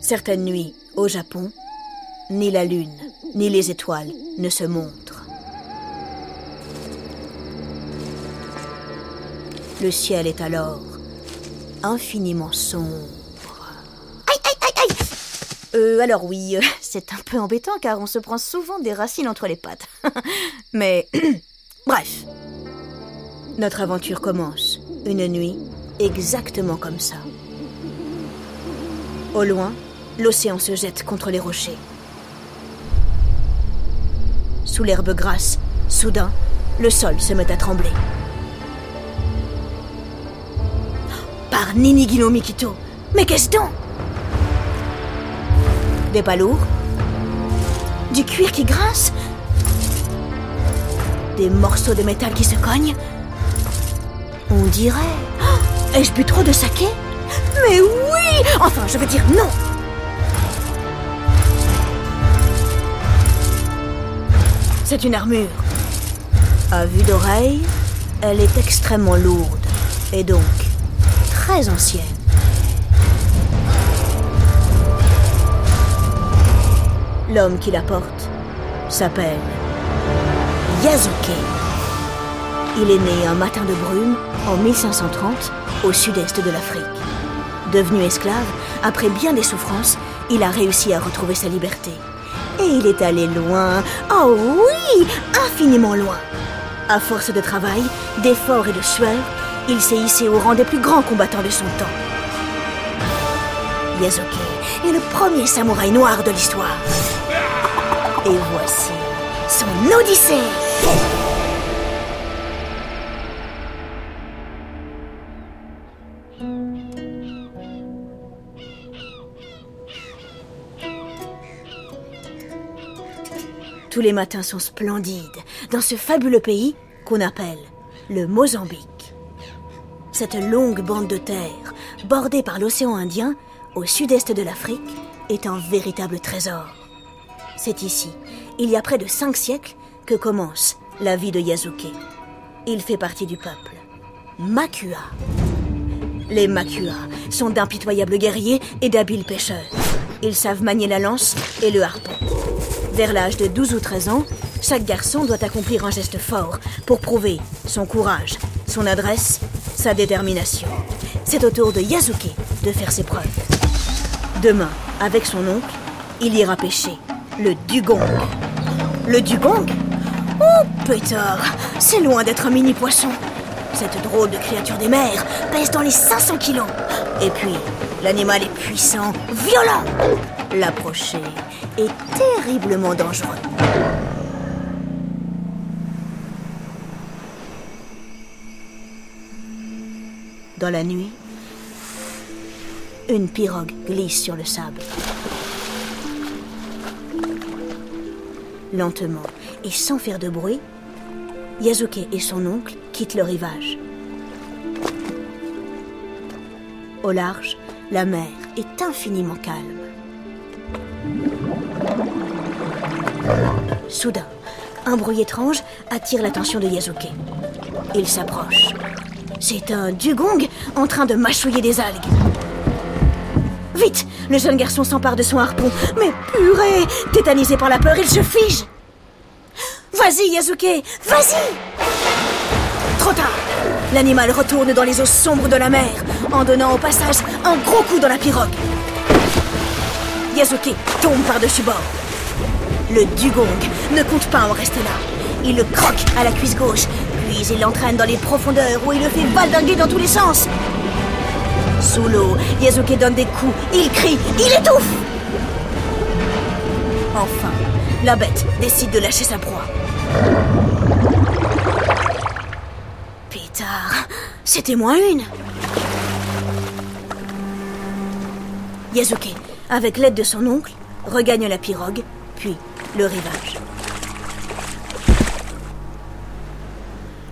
Certaines nuits, au Japon, ni la lune, ni les étoiles ne se montrent. Le ciel est alors infiniment sombre. Aïe, aïe, aïe, aïe Euh, alors oui, euh, c'est un peu embêtant car on se prend souvent des racines entre les pattes. Mais, bref. Notre aventure commence, une nuit, exactement comme ça. Au loin, l'océan se jette contre les rochers. Sous l'herbe grasse, soudain, le sol se met à trembler. Par Ninigino Mikito. Mais qu'est-ce donc? Des pas lourds. Du cuir qui grince. Des morceaux de métal qui se cognent. On dirait... Oh, Ai-je bu trop de saké? Mais oui Enfin, je veux dire non C'est une armure. À vue d'oreille, elle est extrêmement lourde et donc très ancienne. L'homme qui la porte s'appelle Yasuke. Il est né un matin de brume en 1530 au sud-est de l'Afrique. Devenu esclave, après bien des souffrances, il a réussi à retrouver sa liberté. Et il est allé loin, oh oui, infiniment loin. À force de travail, d'efforts et de sueur, il s'est hissé au rang des plus grands combattants de son temps. Yasuke est le premier samouraï noir de l'histoire. Et voici son odyssée. Tous les matins sont splendides dans ce fabuleux pays qu'on appelle le Mozambique. Cette longue bande de terre, bordée par l'océan Indien, au sud-est de l'Afrique, est un véritable trésor. C'est ici, il y a près de cinq siècles, que commence la vie de Yasuke. Il fait partie du peuple Makua. Les Makua sont d'impitoyables guerriers et d'habiles pêcheurs. Ils savent manier la lance et le harpon. Vers l'âge de 12 ou 13 ans, chaque garçon doit accomplir un geste fort pour prouver son courage, son adresse, sa détermination. C'est au tour de Yasuke de faire ses preuves. Demain, avec son oncle, il ira pêcher le dugong. Le dugong? Oh, pétard C'est loin d'être un mini poisson. Cette drôle de créature des mers pèse dans les 500 kilos. Et puis, l'animal est puissant, violent. L'approcher est terriblement dangereux. Dans la nuit, une pirogue glisse sur le sable. Lentement et sans faire de bruit, Yasuke et son oncle quittent le rivage. Au large, la mer est infiniment calme. Soudain, un bruit étrange attire l'attention de Yasuke. Il s'approche. C'est un dugong en train de mâchouiller des algues. Vite Le jeune garçon s'empare de son harpon. Mais purée Tétanisé par la peur, il se fige Vas-y, Yasuke Vas-y Trop tard L'animal retourne dans les eaux sombres de la mer, en donnant au passage un gros coup dans la pirogue. Yasuke tombe par-dessus bord. Le dugong ne compte pas en rester là. Il le croque à la cuisse gauche, puis il l'entraîne dans les profondeurs où il le fait valdinguer dans tous les sens. Sous l'eau, Yasuke donne des coups, il crie, il étouffe Enfin, la bête décide de lâcher sa proie. Pétard, c'était moins une Yasuke, avec l'aide de son oncle, regagne la pirogue, puis le rivage.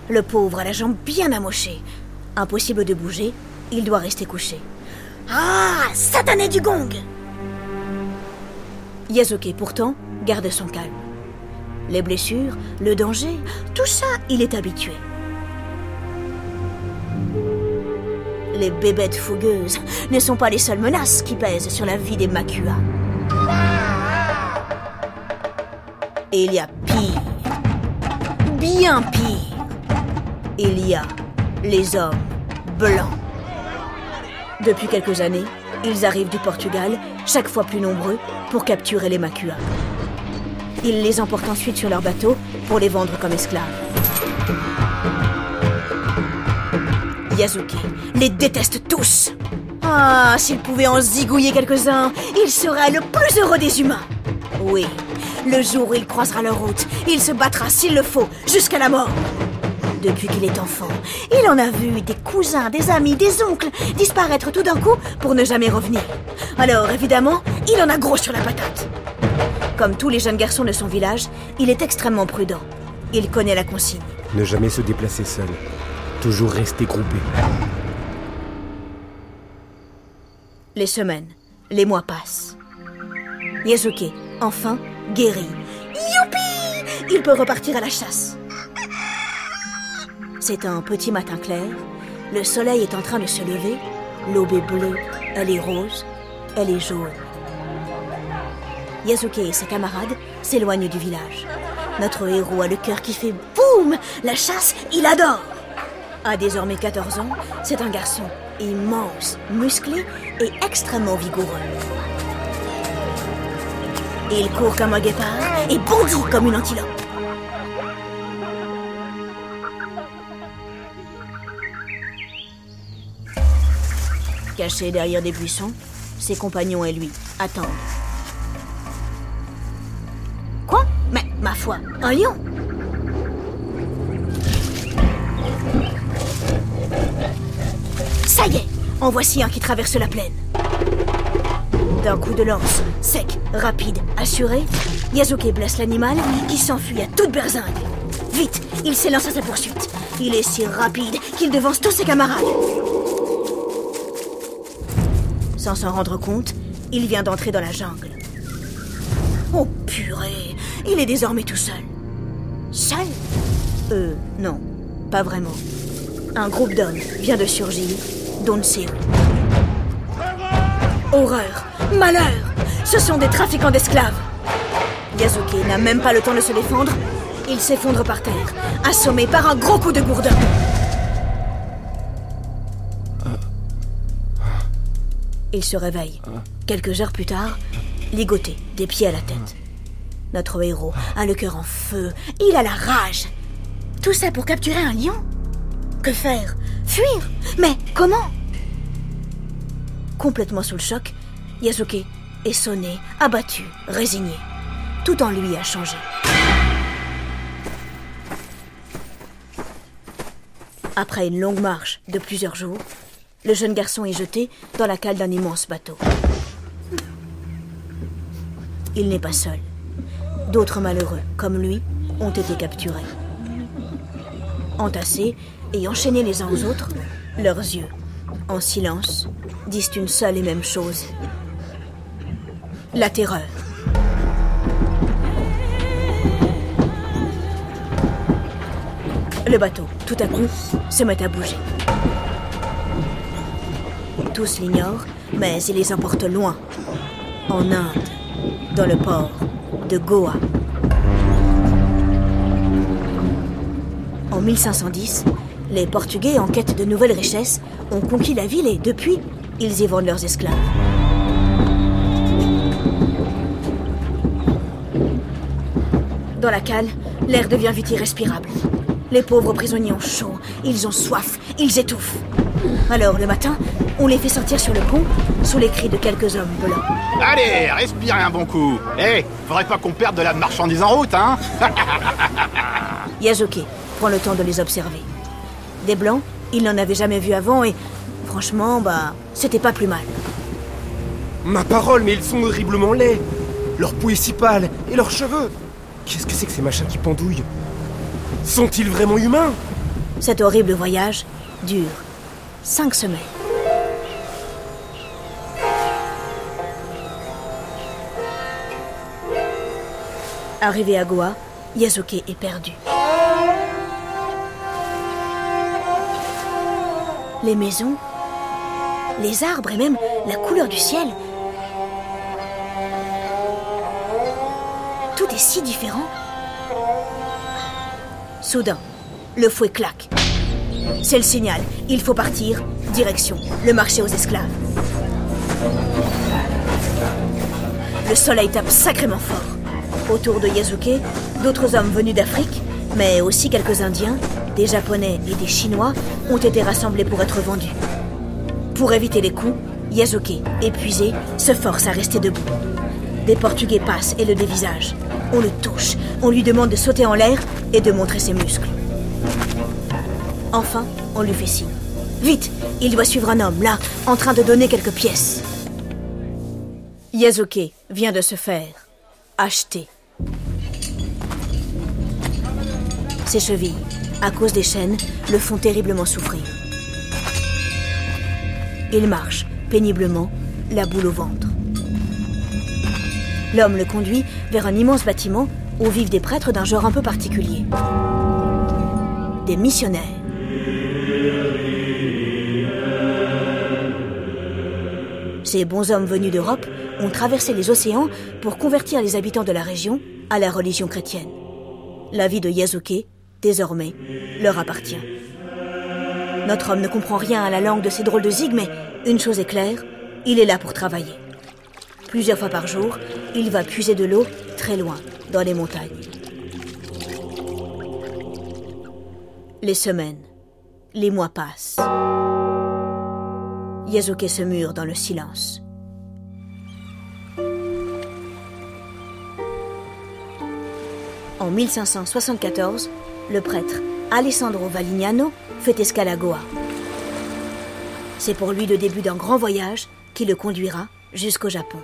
Le pauvre a la jambe bien amochée. Impossible de bouger, il doit rester couché. Ah Satané du gong Yasuke, pourtant, garde son calme. Les blessures, le danger, tout ça, il est habitué. Les bébêtes fougueuses ne sont pas les seules menaces qui pèsent sur la vie des Makua. Et il y a pire, bien pire. Il y a les hommes blancs. Depuis quelques années, ils arrivent du Portugal, chaque fois plus nombreux, pour capturer les Makua. Ils les emportent ensuite sur leur bateau pour les vendre comme esclaves. Yazuki les déteste tous. Ah, s'il pouvait en zigouiller quelques-uns, il serait le plus heureux des humains. Oui, le jour où il croisera leur route, il se battra s'il le faut, jusqu'à la mort. Depuis qu'il est enfant, il en a vu des cousins, des amis, des oncles disparaître tout d'un coup pour ne jamais revenir. Alors évidemment, il en a gros sur la patate. Comme tous les jeunes garçons de son village, il est extrêmement prudent. Il connaît la consigne. Ne jamais se déplacer seul. Toujours rester groupé. Les semaines, les mois passent. Yazuke, enfin, guéri. Youpi Il peut repartir à la chasse. C'est un petit matin clair. Le soleil est en train de se lever. L'aube est bleue, elle est rose, elle est jaune. Yazuke et ses camarades s'éloignent du village. Notre héros a le cœur qui fait boum La chasse, il adore A désormais 14 ans, c'est un garçon immense, musclé et extrêmement vigoureux. Il court comme un guépard et bondit comme une antilope. Caché derrière des buissons, ses compagnons et lui attendent. Quoi? Mais ma foi, un lion? Ça y est, en voici un qui traverse la plaine. D'un coup de lance, sec, rapide, assuré, Yazuke blesse l'animal qui s'enfuit à toute berzingue. Vite, il s'élance à sa poursuite. Il est si rapide qu'il devance tous ses camarades. Sans s'en rendre compte, il vient d'entrer dans la jungle. Oh purée, il est désormais tout seul. Seul? Euh, non, pas vraiment. Un groupe d'hommes vient de surgir, d'on ne. Horreur, malheur, ce sont des trafiquants d'esclaves. Yazuke n'a même pas le temps de se défendre. Il s'effondre par terre, assommé par un gros coup de gourdin. Il se réveille. Quelques heures plus tard, ligoté, des pieds à la tête. Notre héros a le cœur en feu. Il a la rage. Tout ça pour capturer un lion? Que faire? Fuir? Mais comment? Complètement sous le choc, Yasuke est sonné, abattu, résigné. Tout en lui a changé. Après une longue marche de plusieurs jours, le jeune garçon est jeté dans la cale d'un immense bateau. Il n'est pas seul. D'autres malheureux, comme lui, ont été capturés. Entassés et enchaînés les uns aux autres, leurs yeux, en silence, disent une seule et même chose. La terreur. Le bateau, tout à coup, se met à bouger. Tous l'ignorent, mais il les emporte loin, en Inde, dans le port de Goa. En 1510, les Portugais, en quête de nouvelles richesses, ont conquis la ville et depuis, ils y vendent leurs esclaves. Dans la cale, l'air devient vite irrespirable. Les pauvres prisonniers ont chaud, ils ont soif, ils étouffent. Alors, le matin, on les fait sortir sur le pont, sous les cris de quelques hommes blancs. Allez, respirez un bon coup. Eh, faudrait pas qu'on perde de la marchandise en route, hein? Yazuke prend le temps de les observer. Des blancs, il n'en avait jamais vu avant et, franchement, bah, c'était pas plus mal. Ma parole, mais ils sont horriblement laids. Leur peau est si pâle et leurs cheveux. Qu'est-ce que c'est que ces machins qui pendouillent? Sont-ils vraiment humains? Cet horrible voyage dure cinq semaines. Arrivé à Goa, Yasuke est perdu. Les maisons, les arbres et même la couleur du ciel. Tout est si différent. Soudain, le fouet claque. C'est le signal. Il faut partir. Direction le marché aux esclaves. Le soleil tape sacrément fort. Autour de Yasuke, d'autres hommes venus d'Afrique, mais aussi quelques Indiens, des Japonais et des Chinois, ont été rassemblés pour être vendus. Pour éviter les coups, Yasuke, épuisé, se force à rester debout. Des Portugais passent et le dévisagent. On le touche, on lui demande de sauter en l'air et de montrer ses muscles. Enfin, on lui fait signe. Vite, il doit suivre un homme, là, en train de donner quelques pièces. Yasuke vient de se faire acheter. Ses chevilles, à cause des chaînes, le font terriblement souffrir. Il marche péniblement, la boule au ventre. L'homme le conduit vers un immense bâtiment où vivent des prêtres d'un genre un peu particulier. Des missionnaires. Ces bons hommes venus d'Europe ont traversé les océans pour convertir les habitants de la région à la religion chrétienne. La vie de Yasuke, désormais, leur appartient. Notre homme ne comprend rien à la langue de ces drôles de zig, mais une chose est claire, il est là pour travailler. Plusieurs fois par jour, il va puiser de l'eau très loin, dans les montagnes. Les semaines, les mois passent. Yasuke se mure dans le silence. En 1574, le prêtre Alessandro Valignano fait escale à Goa. C'est pour lui le début d'un grand voyage qui le conduira jusqu'au Japon.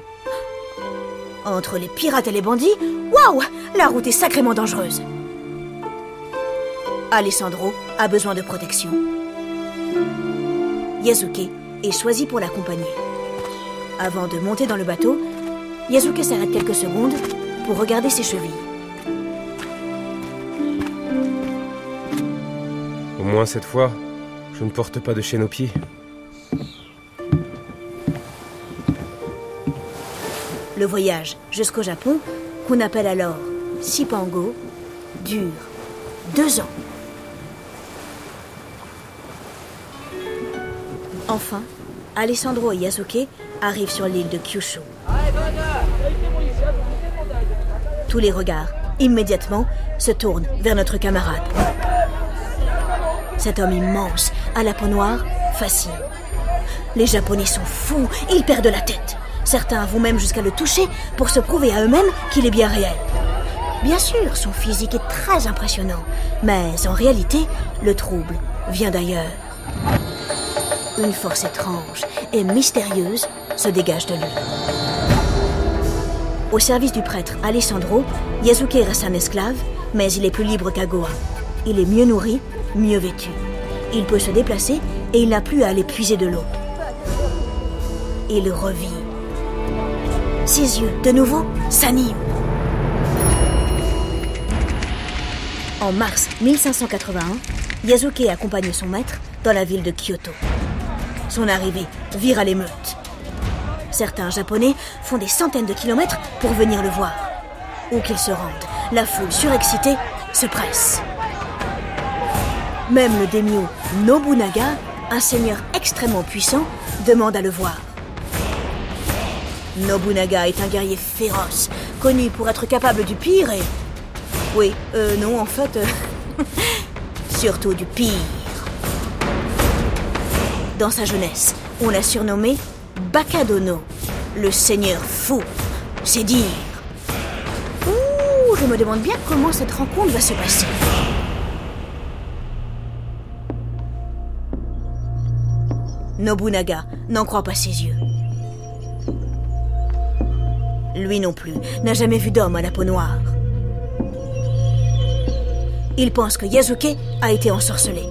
Entre les pirates et les bandits, waouh La route est sacrément dangereuse. Alessandro a besoin de protection. Yasuke est choisi pour l'accompagner. Avant de monter dans le bateau, Yasuke s'arrête quelques secondes pour regarder ses chevilles. Au moins cette fois, je ne porte pas de chaîne aux pieds. Le voyage jusqu'au Japon, qu'on appelle alors Sipango, dure deux ans. Enfin, Alessandro et Yasuke arrivent sur l'île de Kyushu. Tous les regards, immédiatement, se tournent vers notre camarade. Cet homme immense, à la peau noire, fascine. Les Japonais sont fous, ils perdent la tête. Certains vont même jusqu'à le toucher pour se prouver à eux-mêmes qu'il est bien réel. Bien sûr, son physique est très impressionnant, mais en réalité, le trouble vient d'ailleurs. Une force étrange et mystérieuse se dégage de lui. Au service du prêtre Alessandro, Yasuke reste un esclave, mais il est plus libre qu'à Goa. Il est mieux nourri, mieux vêtu. Il peut se déplacer et il n'a plus à aller puiser de l'eau. Il revit. Ses yeux, de nouveau, s'animent. En mars 1581, Yasuke accompagne son maître dans la ville de Kyoto. Son arrivée vire l'émeute. Certains Japonais font des centaines de kilomètres pour venir le voir. Où qu'ils se rendent, la foule surexcitée se presse. Même le daimyo Nobunaga, un seigneur extrêmement puissant, demande à le voir. Nobunaga est un guerrier féroce, connu pour être capable du pire et... Oui, euh, non, en fait... euh, surtout du pire. Dans sa jeunesse, on l'a surnommé Bakadono, le seigneur fou. C'est dire. Ouh, je me demande bien comment cette rencontre va se passer. Nobunaga n'en croit pas ses yeux. Lui non plus n'a jamais vu d'homme à la peau noire. Il pense que Yasuke a été ensorcelé.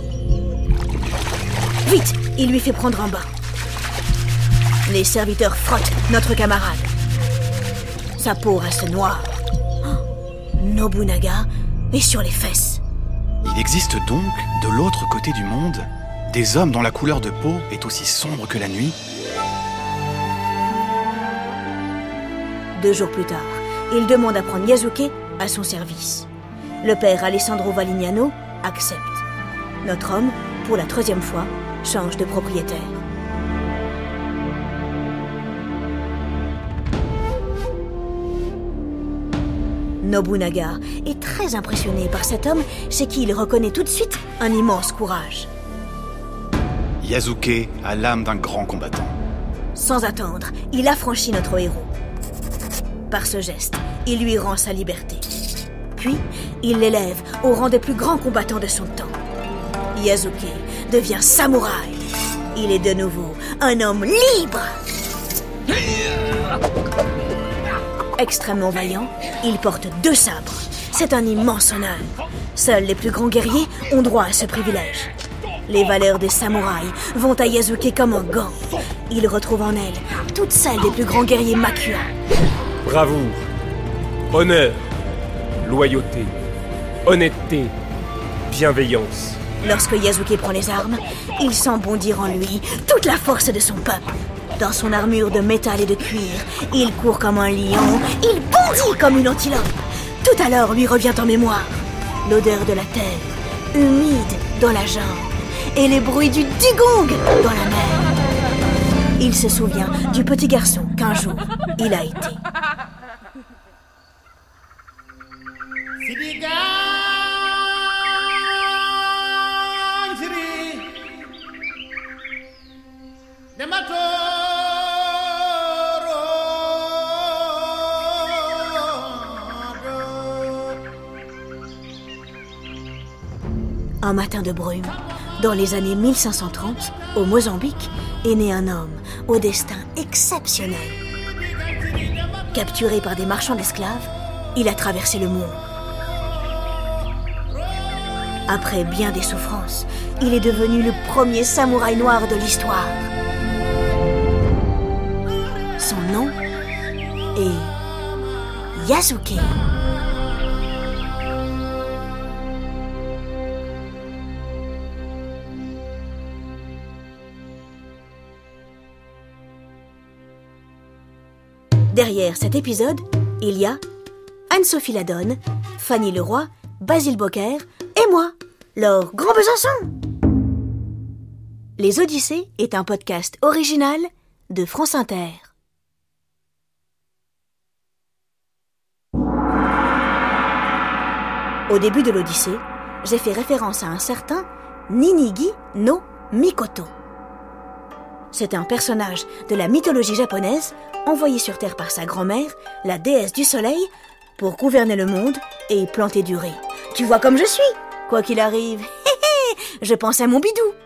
Vite, il lui fait prendre un bain. Les serviteurs frottent notre camarade. Sa peau reste noire. Nobunaga est sur les fesses. Il existe donc, de l'autre côté du monde, des hommes dont la couleur de peau est aussi sombre que la nuit. Deux jours plus tard, il demande à prendre Yasuke à son service. Le père Alessandro Valignano accepte. Notre homme, pour la troisième fois, change de propriétaire. Nobunaga est très impressionné par cet homme chez qui il reconnaît tout de suite un immense courage. Yasuke a l'âme d'un grand combattant. Sans attendre, il affranchit notre héros. Par ce geste, il lui rend sa liberté. Puis, il l'élève au rang des plus grands combattants de son temps. Yasuke devient samouraï. Il est de nouveau un homme libre. Extrêmement vaillant, il porte deux sabres. C'est un immense honneur. Seuls les plus grands guerriers ont droit à ce privilège. Les valeurs des samouraïs vont à Yasuke comme un gant. Il retrouve en elle toutes celles des plus grands guerriers Makua. Bravoure, honneur, loyauté, honnêteté, bienveillance. Lorsque Yasuke prend les armes, il sent bondir en lui toute la force de son peuple. Dans son armure de métal et de cuir, il court comme un lion, il bondit comme une antilope. Tout à l'heure lui revient en mémoire l'odeur de la terre, humide dans la jambe, et les bruits du dugong dans la mer. Il se souvient du petit garçon qu'un jour il a été. Un matin de brume, dans les années 1530, au Mozambique, est né un homme au destin exceptionnel. Capturé par des marchands d'esclaves, il a traversé le monde. Après bien des souffrances, il est devenu le premier samouraï noir de l'histoire. Son nom est Yasuke. Derrière cet épisode, il y a Anne-Sophie Ladonne, Fanny Leroy, Basile Bocquer et moi, Laure Grand Besançon. Les Odyssées est un podcast original de France Inter. Au début de l'Odyssée, j'ai fait référence à un certain Ninigi no Mikoto. C'est un personnage de la mythologie japonaise envoyé sur Terre par sa grand-mère, la déesse du soleil, pour gouverner le monde et planter du riz. Tu vois comme je suis Quoi qu'il arrive, je pense à mon bidou.